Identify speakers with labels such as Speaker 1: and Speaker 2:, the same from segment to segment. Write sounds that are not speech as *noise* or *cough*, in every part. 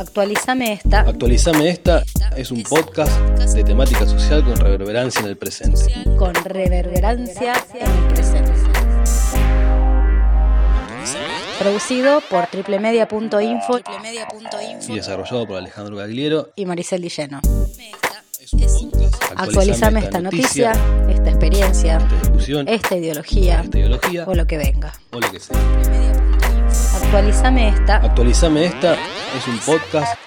Speaker 1: Actualizame esta.
Speaker 2: Actualizame esta es un podcast de temática social con reverberancia en el presente.
Speaker 1: Con reverberancia en el presente. Producido por triplemedia.info
Speaker 2: y desarrollado por Alejandro Gagliero
Speaker 1: y Maricel Dilleno.
Speaker 2: Actualizame
Speaker 1: esta noticia, esta experiencia,
Speaker 2: esta discusión,
Speaker 1: esta ideología
Speaker 2: esta ideología
Speaker 1: o lo que venga.
Speaker 2: o lo que sea.
Speaker 1: Actualizame esta.
Speaker 2: Actualizame esta es un podcast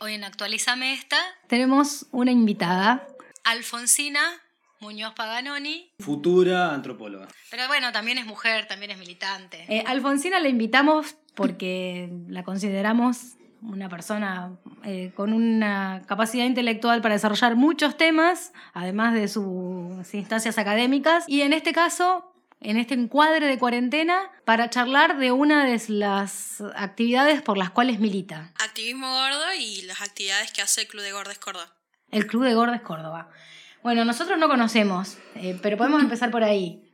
Speaker 1: Hoy en Actualizame esta tenemos una invitada, Alfonsina Muñoz Paganoni.
Speaker 2: futura antropóloga.
Speaker 1: Pero bueno, también es mujer, también es militante. Eh, Alfonsina la invitamos porque la consideramos una persona eh, con una capacidad intelectual para desarrollar muchos temas, además de sus instancias académicas. Y en este caso, en este encuadre de cuarentena, para charlar de una de las actividades por las cuales milita.
Speaker 3: Activismo gordo y las actividades que hace el Club de Gordes Córdoba.
Speaker 1: El Club de Gordes Córdoba. Bueno, nosotros no conocemos, eh, pero podemos *laughs* empezar por ahí.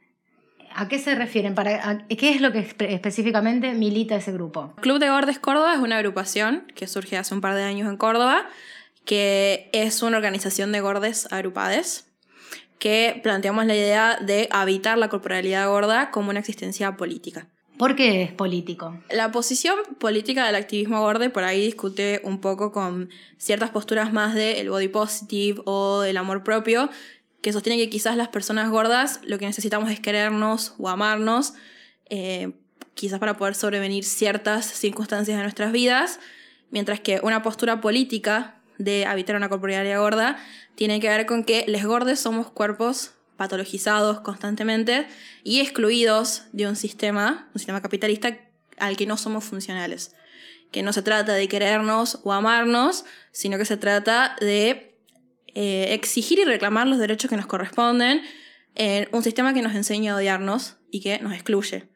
Speaker 1: ¿A qué se refieren? Para, a- ¿Qué es lo que espe- específicamente milita ese grupo?
Speaker 3: Club de Gordes Córdoba es una agrupación que surge hace un par de años en Córdoba, que es una organización de gordes agrupades, que planteamos la idea de habitar la corporalidad gorda como una existencia política.
Speaker 1: ¿Por qué es político?
Speaker 3: La posición política del activismo gordo por ahí discute un poco con ciertas posturas más del body positive o del amor propio, que sostiene que quizás las personas gordas lo que necesitamos es querernos o amarnos, eh, quizás para poder sobrevenir ciertas circunstancias de nuestras vidas, mientras que una postura política de habitar una corporalidad gorda tiene que ver con que les gordes somos cuerpos patologizados constantemente y excluidos de un sistema, un sistema capitalista al que no somos funcionales. Que no se trata de querernos o amarnos, sino que se trata de eh, exigir y reclamar los derechos que nos corresponden en un sistema que nos enseña a odiarnos y que nos excluye.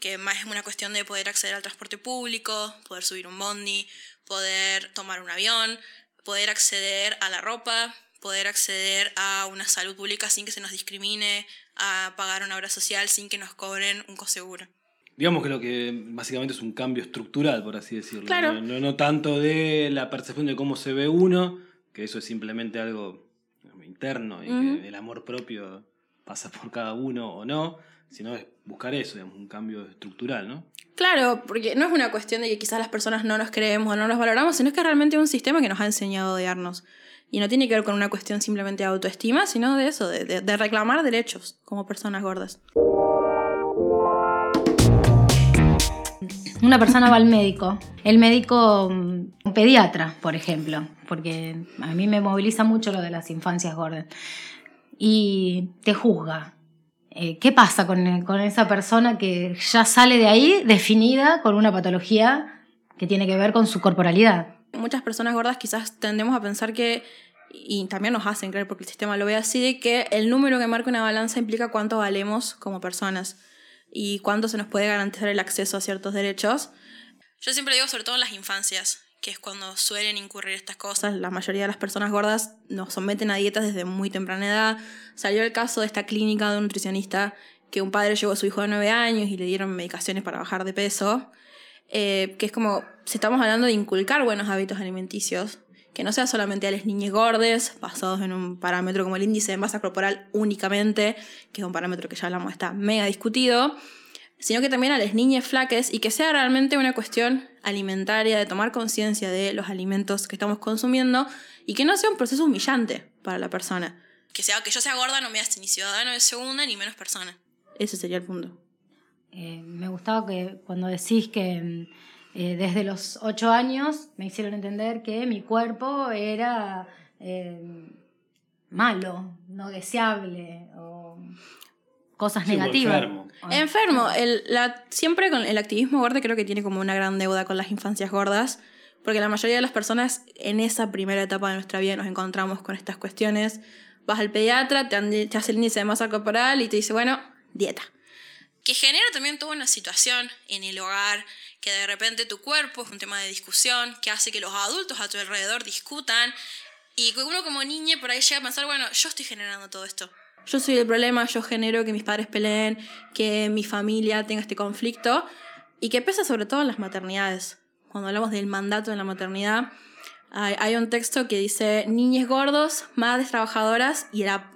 Speaker 3: Que más es una cuestión de poder acceder al transporte público, poder subir un bondi, poder tomar un avión, poder acceder a la ropa, poder acceder a una salud pública sin que se nos discrimine, a pagar una obra social sin que nos cobren un coseguro.
Speaker 2: Digamos que lo que básicamente es un cambio estructural, por así decirlo.
Speaker 3: Claro.
Speaker 2: No, no- no tanto de la percepción de cómo se ve uno, que eso es simplemente algo interno y que el amor propio pasa por cada uno o no, sino es buscar eso, digamos, un cambio estructural, ¿no?
Speaker 3: Claro, porque no es una cuestión de que quizás las personas no nos creemos o no nos valoramos, sino que realmente es un sistema que nos ha enseñado a odiarnos. Y no tiene que ver con una cuestión simplemente de autoestima, sino de eso, de, de- de reclamar derechos como personas gordas.
Speaker 1: Una persona va al médico. El médico, mm, un pediatra, por ejemplo, porque a mí me moviliza mucho lo de las infancias gordas. Y te juzga. Eh, ¿Qué pasa con, con esa persona que ya sale de ahí definida con una patología que tiene que ver con su corporalidad?
Speaker 3: Muchas personas gordas quizás tendemos a pensar que, y también nos hacen creer porque el sistema lo ve así, de que el número que marca una balanza implica cuánto valemos como personas y cuánto se nos puede garantizar el acceso a ciertos derechos. Yo siempre digo, sobre todo en las infancias, que es cuando suelen incurrir estas cosas. La mayoría de las personas gordas nos someten a dietas desde muy temprana edad. Salió el caso de esta clínica de un nutricionista que un padre llevó a su hijo de 9 años y le dieron medicaciones para bajar de peso. Eh, que es como, si estamos hablando de inculcar buenos hábitos alimenticios, que no sea solamente a las niñas gordes, basados en un parámetro como el índice de masa corporal únicamente, que es un parámetro que ya hablamos, está mega discutido, sino que también a las niñas flaques y que sea realmente una cuestión alimentaria, de tomar conciencia de los alimentos que estamos consumiendo y que no sea un proceso humillante para la persona. Que sea que yo sea gorda no me hace ni ciudadano de segunda ni menos persona. Ese sería el punto.
Speaker 1: Eh, me gustaba que cuando decís que eh, desde los ocho años me hicieron entender que mi cuerpo era eh, malo, no deseable cosas
Speaker 2: Sí,
Speaker 1: negativas.
Speaker 2: enfermo.
Speaker 1: O-
Speaker 3: Enfermo. El, la, siempre con el activismo gordo creo que tiene como una gran deuda con las infancias gordas, porque la mayoría de las personas en esa primera etapa de nuestra vida nos encontramos con estas cuestiones. Vas al pediatra, te, te hace el índice de masa corporal y te dice, bueno, dieta. Que genera también toda una situación en el hogar, que de repente tu cuerpo es un tema de discusión, que hace que los adultos a tu alrededor discutan y que uno como niña por ahí llega a pensar, bueno, yo estoy generando todo esto. Yo soy el problema, yo genero que mis padres peleen, que mi familia tenga este conflicto. y que pesa sobre todo en las maternidades. Cuando hablamos del mandato en la maternidad, hay, un texto que dice niños gordos, madres trabajadoras y la,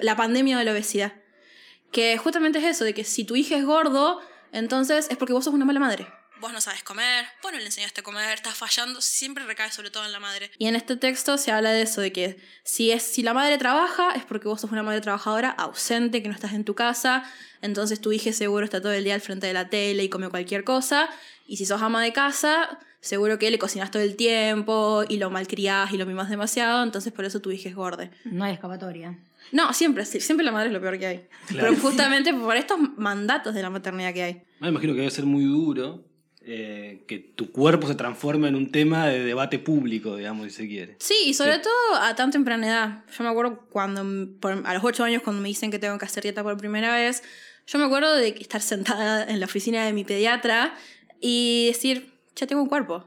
Speaker 3: la pandemia de la obesidad. Que justamente es eso, de que si tu hijo es gordo, entonces es porque vos sos una mala madre vos no sabes comer, vos no le enseñaste a comer, estás fallando, siempre recae sobre todo en la madre. Y en este texto se habla de eso, de que si, es, si la madre trabaja es porque vos sos una madre trabajadora ausente, que no estás en tu casa, entonces tu hija seguro está todo el día al frente de la tele y come cualquier cosa, y si sos ama de casa, seguro que le cocinas todo el tiempo y lo malcriás y lo mimas demasiado, entonces por eso tu hija es gorda.
Speaker 1: No hay escapatoria.
Speaker 3: No, siempre, siempre la madre es lo peor que hay. Pero justamente por estos mandatos de la maternidad que hay.
Speaker 2: Me imagino que debe ser muy duro eh, que tu cuerpo se transforme en un tema de debate público, digamos, si se quiere.
Speaker 3: Sí, y sobre todo a tan temprana edad. Yo me acuerdo cuando, a los 8 años, cuando me dicen que tengo que hacer dieta por primera vez, yo me acuerdo de estar sentada en la oficina de mi pediatra y decir, ya tengo un cuerpo.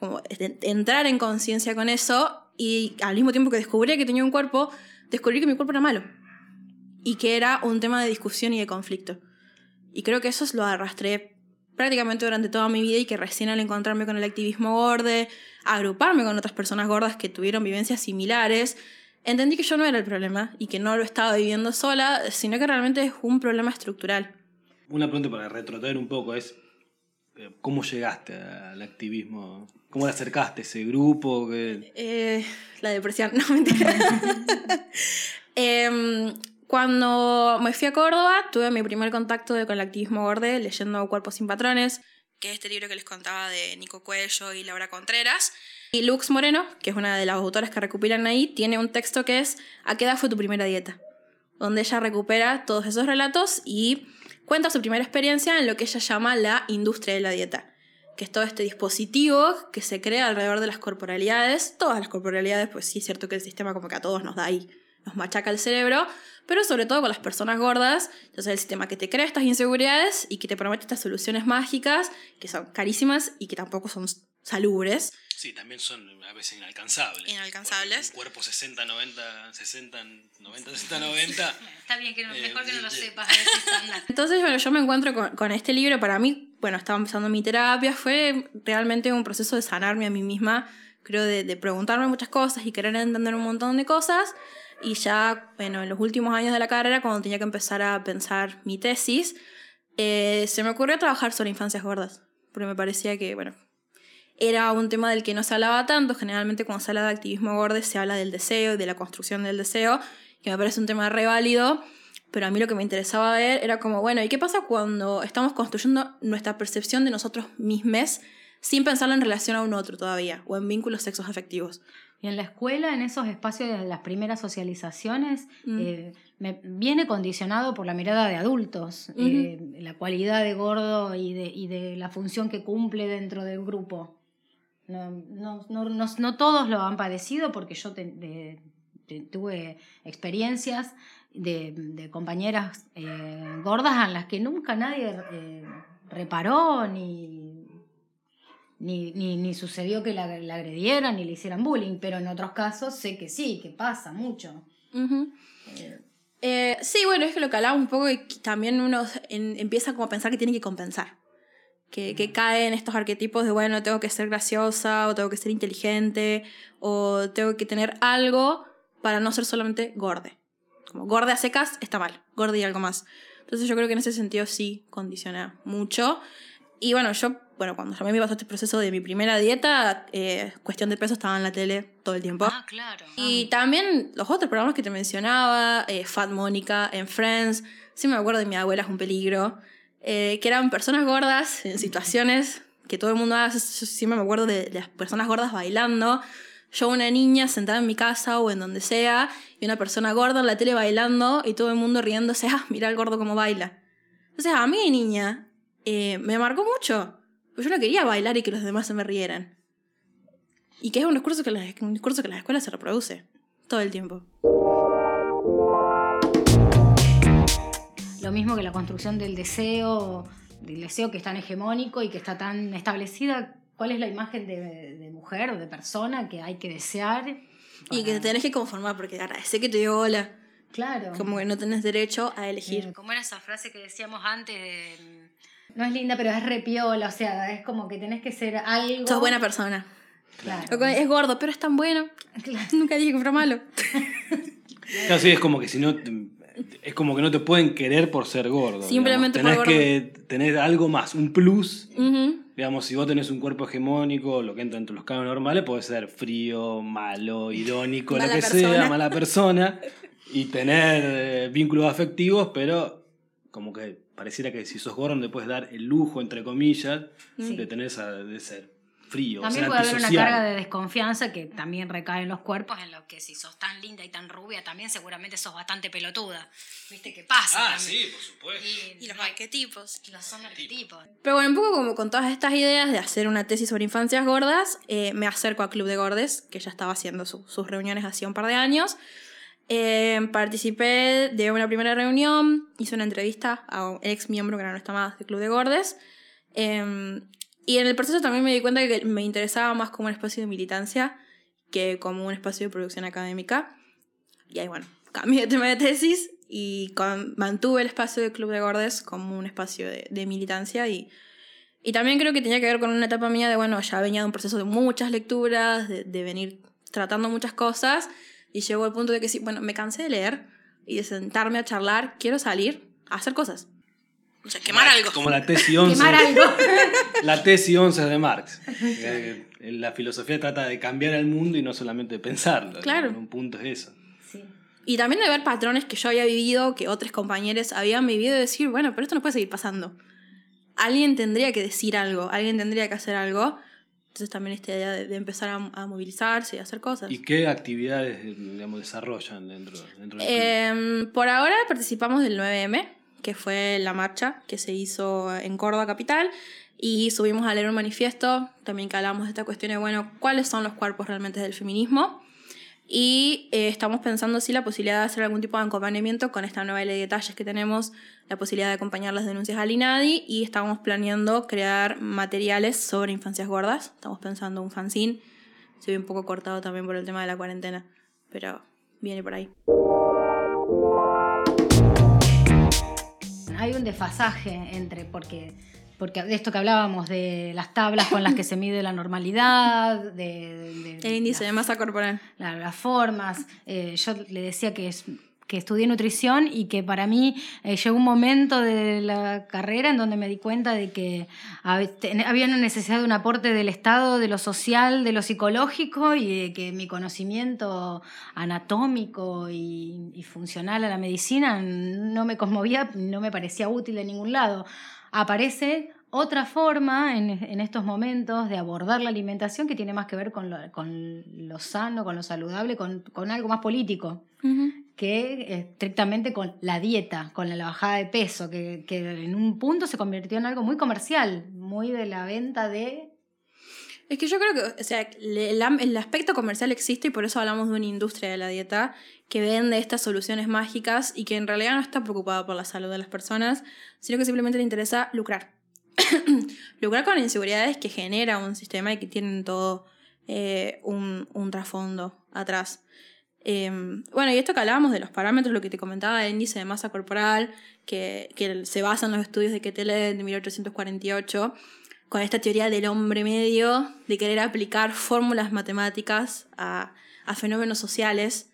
Speaker 3: Como entrar en conciencia con eso y al mismo tiempo que descubrí que tenía un cuerpo, descubrí que mi cuerpo era malo. Y que era un tema de discusión y de conflicto. Y creo que eso lo arrastré prácticamente durante toda mi vida y que recién al encontrarme con el activismo gorde, agruparme con otras personas gordas que tuvieron vivencias similares, entendí que yo no era el problema y que no lo estaba viviendo sola, sino que realmente es un problema estructural.
Speaker 2: Una pregunta para retrotraer un poco es, eh, ¿cómo llegaste al activismo? ¿Cómo te acercaste a ese grupo?
Speaker 3: Eh, la depresión, *laughs* no mentira. *laughs* eh, cuando me fui a Córdoba, tuve mi primer contacto con el activismo gordo leyendo Cuerpos sin Patrones, que es este libro que les contaba de Nico Cuello y Laura Contreras. Y Lux Moreno, que es una de las autoras que recopilan ahí, tiene un texto que es ¿A qué edad fue tu primera dieta? Donde ella recupera todos esos relatos y cuenta su primera experiencia en lo que ella llama la industria de la dieta, que es todo este dispositivo que se crea alrededor de las corporalidades, todas las corporalidades, pues sí es cierto que el sistema como que a todos nos da ahí, nos machaca el cerebro, pero sobre todo con las personas gordas, entonces el sistema que te crea estas inseguridades y que te promete estas soluciones mágicas que son carísimas y que tampoco son salubres.
Speaker 2: Sí, también son a veces inalcanzables.
Speaker 3: Inalcanzables.
Speaker 2: Un cuerpo 60, 90, 60, 90, 60, 90.
Speaker 1: Está bien, que no, mejor que no lo sepas a veces
Speaker 3: Entonces, bueno, yo me encuentro con, con, este libro. Para mí, bueno, estaba empezando mi terapia. Fue realmente un proceso de sanarme a mí misma. Creo de, de preguntarme muchas cosas y querer entender un montón de cosas. Y ya, bueno, en los últimos años de la carrera, cuando tenía que empezar a pensar mi tesis, eh, se me ocurrió trabajar sobre infancias gordas, porque me parecía que, bueno, era un tema del que no se hablaba tanto. Generalmente cuando se habla de activismo gordo se habla del deseo y de la construcción del deseo, que me parece un tema re válido, pero a mí lo que me interesaba ver era como, bueno, ¿y qué pasa cuando estamos construyendo nuestra percepción de nosotros mismos sin pensarlo en relación a un otro todavía, o en vínculos sexos afectivos?
Speaker 1: Y en la escuela, en esos espacios de las primeras socializaciones, mm. eh, me viene condicionado por la mirada de adultos, eh, la cualidad de gordo y de, y de, la función que cumple dentro del grupo. No, no, no, no todos lo han padecido porque yo tuve experiencias de, de compañeras eh, gordas en las que nunca nadie reparó ni ni, ni, sucedió que la, agredieran ni le hicieran bullying, pero en otros casos sé que sí, que pasa mucho.
Speaker 3: Eh, eh, sí, bueno, es que lo que hablaba un poco y también uno empieza como a pensar que tiene que compensar. Que, que cae en estos arquetipos de, bueno, tengo que ser graciosa, o tengo que ser inteligente, o tengo que tener algo para no ser solamente gorde. Como gorde a secas está mal, gorde y algo más. Entonces yo creo que en ese sentido sí condiciona mucho. Y bueno, yo bueno, cuando ya me pasó este proceso de mi primera dieta, eh, cuestión de peso estaba en la tele todo el tiempo.
Speaker 1: Ah, claro.
Speaker 3: Y también los otros programas que te mencionaba, eh, Fat Mónica, en Friends, sí me acuerdo de mi abuela es un peligro, eh, que eran personas gordas en situaciones que todo el mundo hace, sí me acuerdo de, las personas gordas bailando. Yo una niña sentada en mi casa o en donde sea, y una persona gorda en la tele bailando y todo el mundo riéndose, ah, mira el gordo cómo baila. Entonces a mí, niña, me marcó mucho pues yo no quería bailar y que los demás se me rieran. Y que es un discurso que, un discurso que en las escuelas se reproduce todo el tiempo.
Speaker 1: Lo mismo que la construcción del deseo, del deseo que es tan hegemónico y que está tan establecida. ¿Cuál es la imagen de, mujer o de persona que hay que desear?
Speaker 3: Y que te tenés que conformar porque agradece que te dio hola.
Speaker 1: Claro.
Speaker 3: Como que no tenés derecho a elegir.
Speaker 1: Eh, ¿Cómo era esa frase que decíamos antes de no es linda, pero es repiola, o sea, es como que tenés que ser algo.
Speaker 3: Sos buena persona. Claro. Es gordo, pero es tan bueno. *laughs* Nunca dije que fuera malo. *laughs*
Speaker 2: Claro, sí, es como que si no. Es como que no te pueden querer por ser gordo.
Speaker 3: Simplemente
Speaker 2: Tenés
Speaker 3: por
Speaker 2: que tener algo más, un plus. Digamos, si vos tenés un cuerpo hegemónico, lo que entra entre los cánones normales, puede ser frío, malo, irónico, lo que sea, mala persona. y tener eh, vínculos afectivos, pero como que pareciera que si sos gordo no te puedes dar el lujo, entre comillas, de tener esa, de ser frío.
Speaker 1: También puede haber una carga de desconfianza que también recae en los cuerpos, en lo que si sos tan linda y tan rubia, también seguramente sos bastante pelotuda. ¿Viste qué pasa?
Speaker 2: Ah, sí, por supuesto.
Speaker 3: Y, los arquetipos.
Speaker 1: Los son arquetipos.
Speaker 3: Pero bueno, un poco como con todas estas ideas de hacer una tesis sobre infancias gordas, eh, me acerco a Club de Gordes, que ya estaba haciendo sus reuniones hacía un par de años. Eh, participé de una primera reunión, hice una entrevista a un ex miembro que no está más del Club de Gordes. Em, y en el proceso también me di cuenta que me interesaba más como un espacio de militancia que como un espacio de producción académica. Y ahí, bueno, cambié de tema de tesis y mantuve el espacio del Club de Gordes como un espacio de, militancia. Y, y, también creo que tenía que ver con una etapa mía de, bueno, ya venía de un proceso de muchas lecturas, de, de venir tratando muchas cosas. Y llegó al punto de que sí, bueno, me cansé de leer y de sentarme a charlar, quiero salir a hacer cosas. O sea, quemar algo.
Speaker 2: Como la tesis 11.
Speaker 1: quemar algo. *laughs*
Speaker 2: la tesis 11 de Marx. *laughs* La filosofía trata de cambiar el mundo y no solamente de pensarlo.
Speaker 3: Claro.
Speaker 2: un punto es eso.
Speaker 3: Sí. Y también de ver patrones que yo había vivido, que otros compañeros habían vivido, y decir, bueno, pero esto no puede seguir pasando. Alguien tendría que decir algo, alguien tendría que hacer algo. Entonces también esta idea de, empezar a, movilizarse y hacer cosas.
Speaker 2: ¿Y qué actividades digamos, desarrollan dentro, dentro del
Speaker 3: eh, Por ahora participamos del 9M, que fue la marcha que se hizo en Córdoba Capital, y subimos a leer un manifiesto, también que hablamos de esta cuestión de, bueno, cuáles son los cuerpos realmente del feminismo. Y eh, estamos pensando si la posibilidad de hacer algún tipo de acompañamiento con esta nueva ley de detalles que tenemos, la posibilidad de acompañar las denuncias al INADI y estamos planeando crear materiales sobre infancias gordas. Estamos pensando un fanzine, se ve un poco cortado también por el tema de la cuarentena, pero viene por ahí.
Speaker 1: Hay un desfasaje entre, porque porque de esto que hablábamos de las tablas con las que se mide la normalidad, de,
Speaker 3: el índice de masa corporal.
Speaker 1: las formas. Eh, yo le decía que, es, que estudié nutrición y que para mí eh, llegó un momento de la carrera en donde me di cuenta de que había una necesidad de un aporte del Estado, de lo social, de lo psicológico y de que mi conocimiento anatómico y, y funcional a la medicina no me conmovía, no me parecía útil de ningún lado aparece otra forma en, estos momentos de abordar la alimentación que tiene más que ver con lo, sano, con lo saludable, con, algo más político, que estrictamente con la dieta, con la bajada de peso, que, en un punto se convirtió en algo muy comercial, muy de la venta de...
Speaker 3: Es que yo creo que, o sea, el, el aspecto comercial existe y por eso hablamos de una industria de la dieta que vende estas soluciones mágicas y que en realidad no está preocupada por la salud de las personas, sino que simplemente le interesa lucrar. *coughs* lucrar con inseguridades que genera un sistema y que tienen todo eh, un, trasfondo atrás. Em, bueno, y esto que hablábamos de los parámetros, lo que te comentaba el índice de masa corporal, que, que se basa en los estudios de Ketele de 1848, con esta teoría del hombre medio, de querer aplicar fórmulas matemáticas a, a fenómenos sociales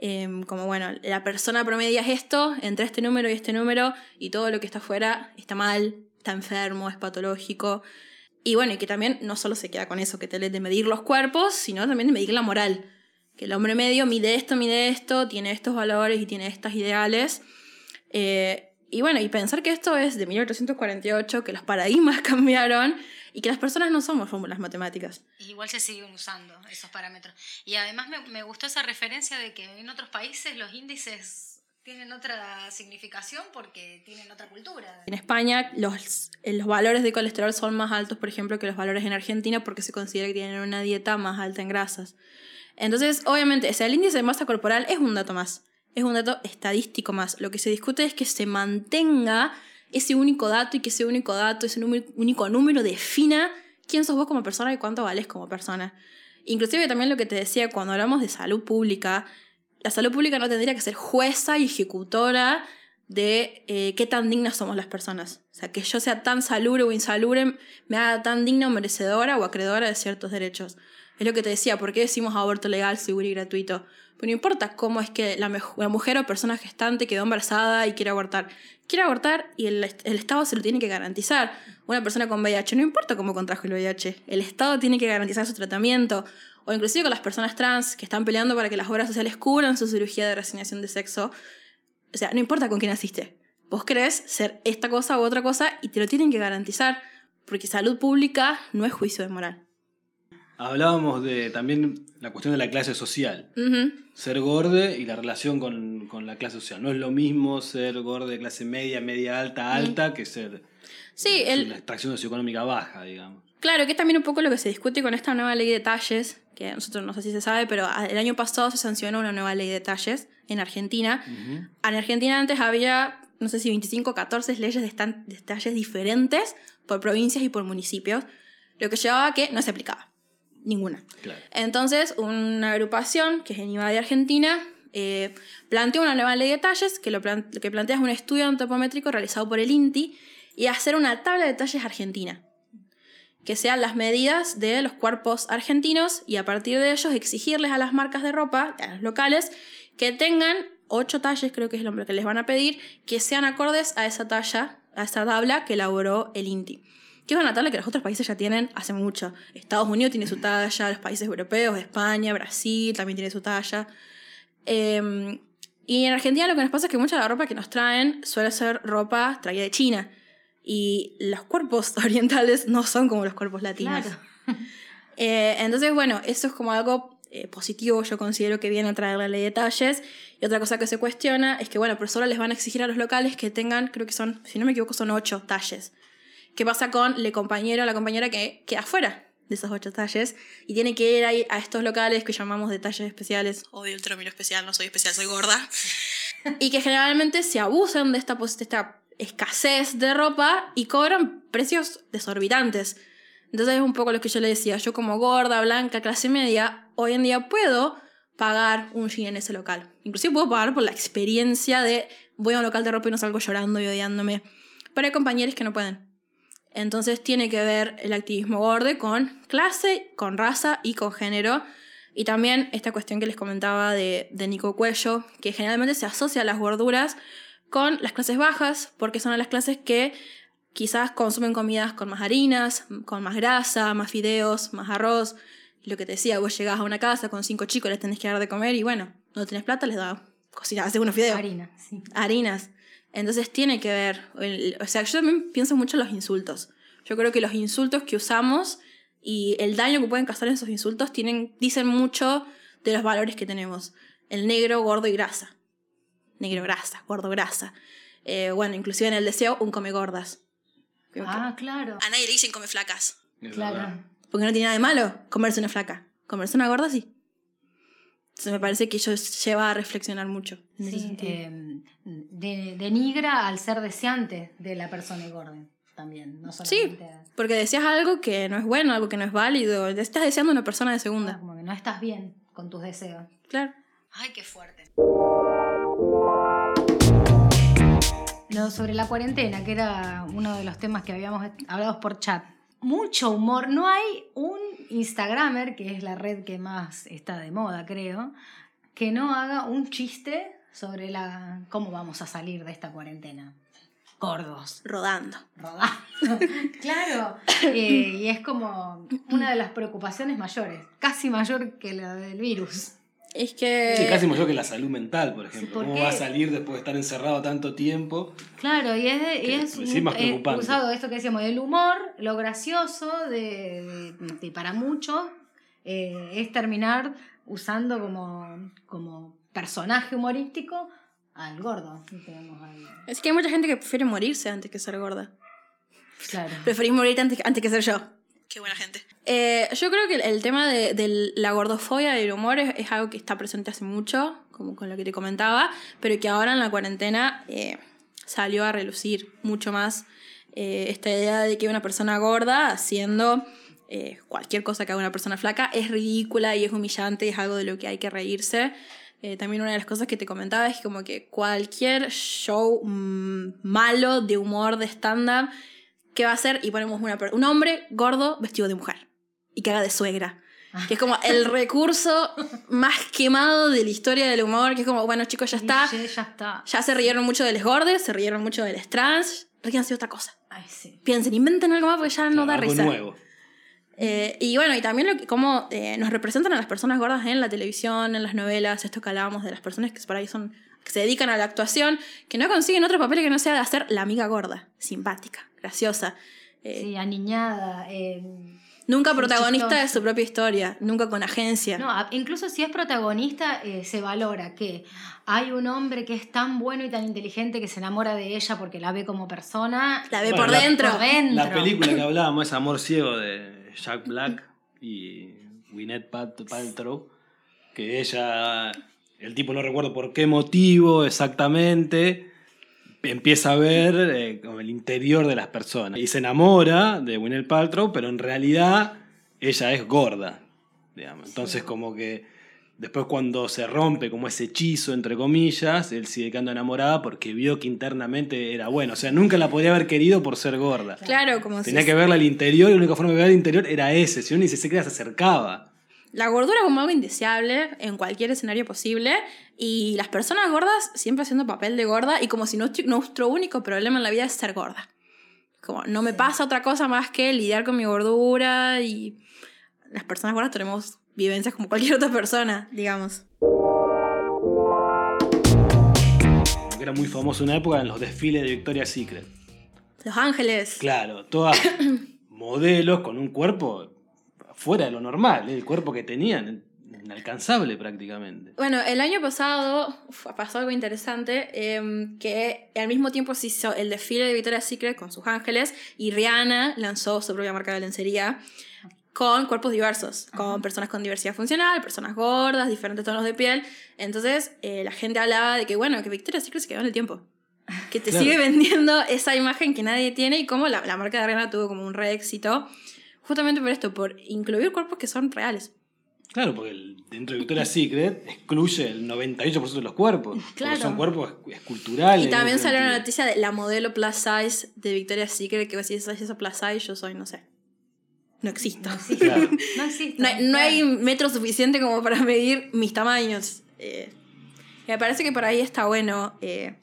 Speaker 3: Em, como bueno, la persona promedia es esto, entre este número y este número, y todo lo que está afuera está mal, está enfermo, es patológico. Y bueno, y que también no solo se queda con eso que te de medir los cuerpos, sino también de medir la moral. Que el hombre medio mide esto, mide esto, tiene estos valores y tiene estas ideales. Eh, y bueno, y pensar que esto es de 1848, que los paradigmas *laughs* cambiaron y que las personas no somos fórmulas matemáticas.
Speaker 1: Igual se siguen usando esos parámetros. Y además me, me gustó esa referencia de que en otros países los índices tienen otra significación porque tienen otra cultura.
Speaker 3: En España los, los valores de colesterol son más altos, por ejemplo, que los valores en Argentina porque se considera que tienen una dieta más alta en grasas. Entonces, obviamente, el índice de masa corporal es un dato más, es un dato estadístico más. Lo que se discute es que se mantenga ese único dato y que ese único dato, ese único número defina quién sos vos como persona y cuánto vales como persona. Inclusive también lo que te decía cuando hablamos de salud pública, la salud pública no tendría que ser jueza y ejecutora de eh, qué tan dignas somos las personas. O sea, que yo sea tan salubre o insalubre me haga tan digna o merecedora o acreedora de ciertos derechos. Es lo que te decía, ¿por qué decimos aborto legal, seguro y gratuito? Pues no importa cómo es que la, mujer o persona gestante quedó embarazada y quiere abortar. Quiere abortar y el, Estado se lo tiene que garantizar. Una persona con VIH, no importa cómo contrajo el VIH, el Estado tiene que garantizar su tratamiento. O inclusive con las personas trans que están peleando para que las obras sociales cubran su cirugía de resignación de sexo. O sea, no importa con quién naciste. Vos crees ser esta cosa u otra cosa y te lo tienen que garantizar. Porque salud pública no es juicio de moral.
Speaker 2: Hablábamos de también la cuestión de la clase social. Ser gorde y la relación con, la clase social. No es lo mismo ser gorde de clase media, media alta, alta, que ser
Speaker 3: sí,
Speaker 2: el... extracción socioeconómica baja, digamos.
Speaker 3: Claro, que es también un poco lo que se discute con esta nueva ley de talles, que nosotros no sé si se sabe, pero el año pasado se sancionó una nueva ley de talles en Argentina. En Argentina antes había, no sé si 25 o 14 leyes de, de talles diferentes por provincias y por municipios, lo que llevaba a que no se aplicaba ninguna. Entonces, una agrupación, que es en IVA de Argentina, eh, planteó una nueva ley de talles que lo, que plantea es un estudio antropométrico realizado por el INTI y hacer una tabla de talles argentina, que sean las medidas de los cuerpos argentinos y a partir de ellos exigirles a las marcas de ropa, a los locales, que tengan ocho talles, creo que es lo que les van a pedir, que sean acordes a esa talla, a esa tabla que elaboró el INTI que es una tabla que los otros países ya tienen hace mucho. Estados Unidos tiene su talla, los países europeos, España, Brasil también tiene su talla. Em, y en Argentina lo que nos pasa es que mucha de la ropa que nos traen suele ser ropa traída de China. Y los cuerpos *laughs* orientales no son como los cuerpos latinos. *laughs* Eh, entonces, bueno, eso es como algo eh, positivo, yo considero que viene a traer la ley de talles. Y otra cosa que se cuestiona es que, bueno, por solo les van a exigir a los locales que tengan, creo que son, si no me equivoco, son ocho talles. ¿Qué pasa con el compañero o la compañera que queda fuera de esos ocho talles y tiene que ir a, a estos locales que llamamos de talles especiales? Odio el término especial, no soy especial, soy gorda. *laughs* y que generalmente se abusan de esta, esta escasez de ropa y cobran precios desorbitantes. Entonces es un poco lo que yo le decía, yo como gorda, blanca, clase media, hoy en día puedo pagar un jean en ese local. Inclusive puedo pagar por la experiencia de voy a un local de ropa y no salgo llorando y odiándome. Pero hay compañeros que no pueden. Entonces tiene que ver el activismo borde con clase, con raza y con género. Y también esta cuestión que les comentaba de, Nico Cuello, que generalmente se asocia a las gorduras con las clases bajas, porque son las clases que quizás consumen comidas con más harinas, con más grasa, más fideos, más arroz. lo que te decía, vos llegás a una casa con cinco chicos, les tenés que dar de comer y bueno, no tenés plata, les da cocina, hace unos fideos.
Speaker 1: Harinas, sí.
Speaker 3: Harinas. Entonces tiene que ver, o sea, yo también pienso mucho en los insultos. Yo creo que los insultos que usamos y el daño que pueden causar esos insultos tienen, dicen mucho de los valores que tenemos. El negro, gordo y grasa. Negro, grasa, gordo, grasa. Eh, bueno, inclusive en el deseo, un come gordas.
Speaker 1: Ah, claro.
Speaker 3: A nadie le dicen come flacas.
Speaker 1: Claro.
Speaker 3: Porque no tiene nada de malo comerse una flaca. Comerse una gorda, sí. Me parece que eso lleva a reflexionar mucho.
Speaker 1: sí, em, denigra al ser deseante de la persona gorda también, no
Speaker 3: solamente... Sí, porque decías algo que no es bueno, algo que no es válido, estás deseando una persona de segunda.
Speaker 1: como que no estás bien con tus deseos.
Speaker 3: Claro.
Speaker 1: Ay, qué fuerte. Lo sobre la cuarentena, que era uno de los temas que habíamos hablado por chat mucho humor. No hay un Instagramer, que es la red que más está de moda, creo, que no haga un chiste sobre la cómo vamos a salir de esta cuarentena. Gordos.
Speaker 3: Rodando.
Speaker 1: Rodando. *laughs* claro. Eh, y es como una de las preocupaciones mayores, casi mayor que la del virus.
Speaker 3: Es que.
Speaker 2: Sí, casi mejor que la salud mental, por ejemplo. ¿Cómo va a salir después de estar encerrado tanto tiempo?
Speaker 1: Claro, y es, y es,
Speaker 2: más eh, preocupante.
Speaker 1: usado esto que decíamos, el humor, lo gracioso, de, para muchos, eh, es terminar usando como, como personaje humorístico al gordo.
Speaker 3: Es que hay mucha gente que prefiere morirse antes que ser gorda.
Speaker 1: Claro.
Speaker 3: Preferís morirte antes, antes que ser yo. Qué buena gente. Eh, yo creo que el, tema de, la gordofobia y el humor es, algo que está presente hace mucho, como con lo que te comentaba, pero que ahora en la cuarentena eh, salió a relucir mucho más eh, esta idea de que una persona gorda haciendo cualquier cosa que haga una persona flaca es ridícula y es humillante y es algo de lo que hay que reírse. eh, también una de las cosas que te comentaba es como que cualquier show mm, malo de humor de stand-up, ¿qué va a hacer? Y ponemos una, un hombre gordo vestido de mujer y que haga de suegra. Que es como el recurso más quemado de la historia del humor, que es como, bueno chicos, ya está.
Speaker 1: ya está.
Speaker 3: Ya se rieron mucho de los gordes, se rieron mucho de los trans, ríanse otra cosa.
Speaker 1: Ay, sí.
Speaker 3: Piensen, inventen algo más porque ya no da
Speaker 2: algo
Speaker 3: risa.
Speaker 2: nuevo.
Speaker 3: Eh, y bueno, y también lo que, cómo eh, nos representan a las personas gordas en la televisión, en las novelas, esto que hablábamos de las personas que por ahí son, que se dedican a la actuación, que no consiguen otro papel que no sea de hacer la amiga gorda, simpática, graciosa.
Speaker 1: Eh, sí, aniñada.
Speaker 3: nunca protagonista de su propia historia, nunca con agencia.
Speaker 1: No, incluso si es protagonista, se valora que hay un hombre que es tan bueno y tan inteligente que se enamora de ella porque la ve como persona.
Speaker 3: La ve por, dentro.
Speaker 1: por, dentro.
Speaker 2: La película que hablábamos es Amor Ciego de Jack Black y Gwyneth Paltrow, que ella, el tipo no recuerdo por qué motivo exactamente, empieza a ver eh, el interior de las personas y se enamora de Gwyneth Paltrow, pero en realidad ella es gorda, digamos. Entonces como que Después cuando se rompe como ese hechizo, entre comillas, él sigue quedando enamorada porque vio que internamente era bueno. O sea, nunca la podría haber querido por ser gorda.
Speaker 3: Claro, como
Speaker 2: Tenía que verla al interior y la única forma de verla al interior era ese. Si uno ni se queda, se acercaba.
Speaker 3: La gordura como algo indeseable en cualquier escenario posible y las personas gordas siempre haciendo papel de gorda y como si nuestro único problema en la vida es ser gorda. Como no me pasa otra cosa más que lidiar con mi gordura y las personas gordas tenemos vivencias como cualquier otra persona, digamos.
Speaker 2: Era muy famoso en una época en los desfiles de Victoria's Secret.
Speaker 3: Los Ángeles.
Speaker 2: Claro, todas *coughs* modelos con un cuerpo fuera de lo normal, el cuerpo que tenían, inalcanzable prácticamente.
Speaker 3: Bueno, el año pasado pasó algo interesante, em, que al mismo tiempo se hizo el desfile de Victoria's Secret con sus ángeles y Rihanna lanzó su propia marca de lencería con cuerpos diversos, con personas con diversidad funcional, personas gordas, diferentes tonos de piel. Entonces eh, la gente hablaba de que, bueno, que Victoria's Secret se quedó en el tiempo. Que te *laughs* sigue vendiendo esa imagen que nadie tiene y como la, marca de Rihanna tuvo como un re éxito. Justamente por esto, por incluir cuerpos que son reales.
Speaker 2: Claro, porque dentro de Victoria's Secret excluye el 98% de los cuerpos. Claro. Son cuerpos esculturales.
Speaker 3: Y también salió la noticia de la modelo plus size de Victoria's Secret, que va a decir, esa plus size, yo soy, no sé, no existo. No existe. *laughs* No, hay, metro suficiente como para medir mis tamaños. Eh, me parece que por ahí está bueno eh,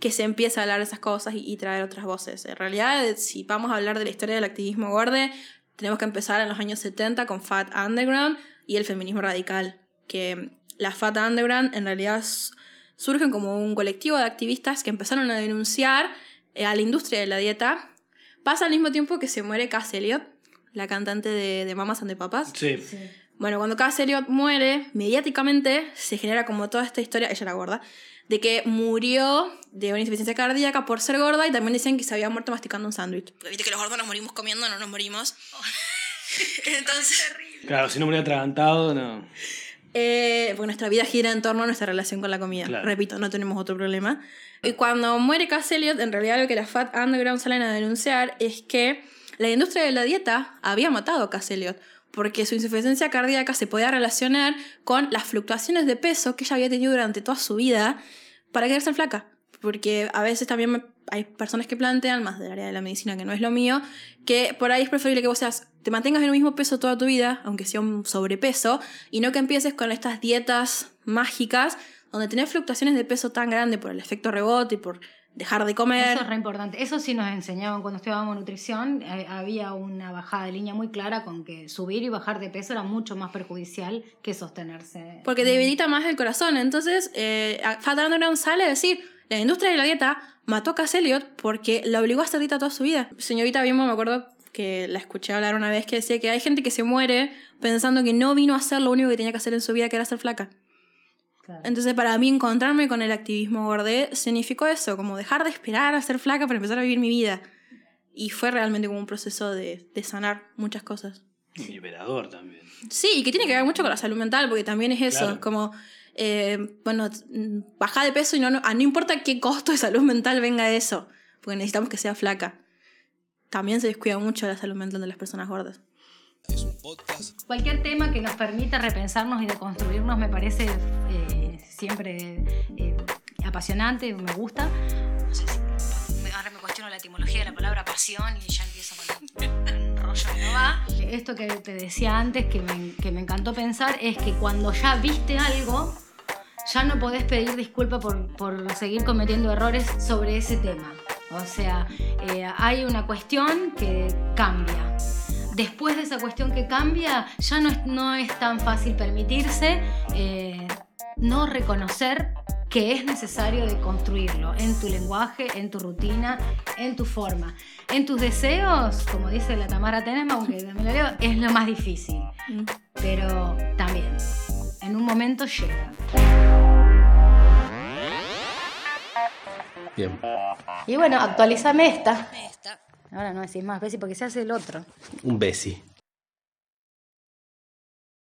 Speaker 3: que se empiece a hablar de esas cosas y, traer otras voces. En realidad, si vamos a hablar de la historia del activismo gordo, tenemos que empezar en los años 70 con Fat Underground y el feminismo radical. Que las Fat Underground en realidad surgen como un colectivo de activistas que empezaron a denunciar eh, a la industria de la dieta. Pasa al mismo tiempo que se muere Cass Elliot, la cantante de, de Mamas and the Papas.
Speaker 2: Sí.
Speaker 3: Bueno, cuando Cass Elliot muere, mediáticamente se genera como toda esta historia, ella era gorda, de que murió de una insuficiencia cardíaca por ser gorda y también decían que se había muerto masticando un sándwich. Porque viste que los gordos nos morimos comiendo, no nos morimos. *laughs* Entonces. *laughs*
Speaker 2: Claro, si no hubiera atragantado, no.
Speaker 3: Eh, porque nuestra vida gira en torno a nuestra relación con la comida. Repito, no tenemos otro problema. Y cuando muere Cass Elliot, en realidad lo que las Fat Underground salen a denunciar es que la industria de la dieta había matado a Cass Elliot porque su insuficiencia cardíaca se podía relacionar con las fluctuaciones de peso que ella había tenido durante toda su vida para quedarse flaca. Porque a veces también hay personas que plantean, más del área de la medicina que no es lo mío, que por ahí es preferible que vos seas, te mantengas en el mismo peso toda tu vida, aunque sea un sobrepeso, y no que empieces con estas dietas mágicas donde tenés fluctuaciones de peso tan grande por el efecto rebote y por dejar de comer.
Speaker 1: Eso es re importante. Eso sí nos enseñaban cuando estudiábamos nutrición. Eh, había una bajada de línea muy clara con que subir y bajar de peso era mucho más perjudicial que sostenerse.
Speaker 3: Porque debilita más el corazón. Entonces, eh, Underground sale a decir, la industria de la dieta mató a Cass Elliot porque la obligó a hacer dieta toda su vida. Señorita mismo me acuerdo que la escuché hablar una vez que decía que hay gente que se muere pensando que no vino a hacer lo único que tenía que hacer en su vida, que era ser flaca. Entonces, para mí, encontrarme con el activismo gordé significó eso, como dejar de esperar a ser flaca para empezar a vivir mi vida. Y fue realmente como un proceso de, de sanar muchas cosas.
Speaker 2: liberador también.
Speaker 3: Sí, y que tiene que ver mucho con la salud mental, porque también es eso, como, eh, bueno, bajar de peso y no, no, no importa qué costo de salud mental venga de eso, porque necesitamos que sea flaca. También se descuida mucho la salud mental de las personas gordas.
Speaker 1: Cualquier tema que nos permita repensarnos y deconstruirnos me parece eh, siempre eh, apasionante, me gusta. No sé si ahora me cuestiono la etimología de la palabra pasión y ya empiezo con un *laughs* rollo que no va. Esto que te decía antes, que me, que me encantó pensar, es que cuando ya viste algo, ya no podés pedir disculpa por, por seguir cometiendo errores sobre ese tema. O sea, eh, hay una cuestión que cambia. Después de esa cuestión que cambia, ya no es, no es tan fácil permitirse eh, no reconocer que es necesario de construirlo en tu lenguaje, en tu rutina, en tu forma. En tus deseos, como dice la Tamara Tenema, aunque *laughs* también lo leo, es lo más difícil. Mm. Pero también, en un momento llega. Y bueno, actualizame esta. Ahora no decís más Bessie porque se hace el otro.
Speaker 2: Un Bessie.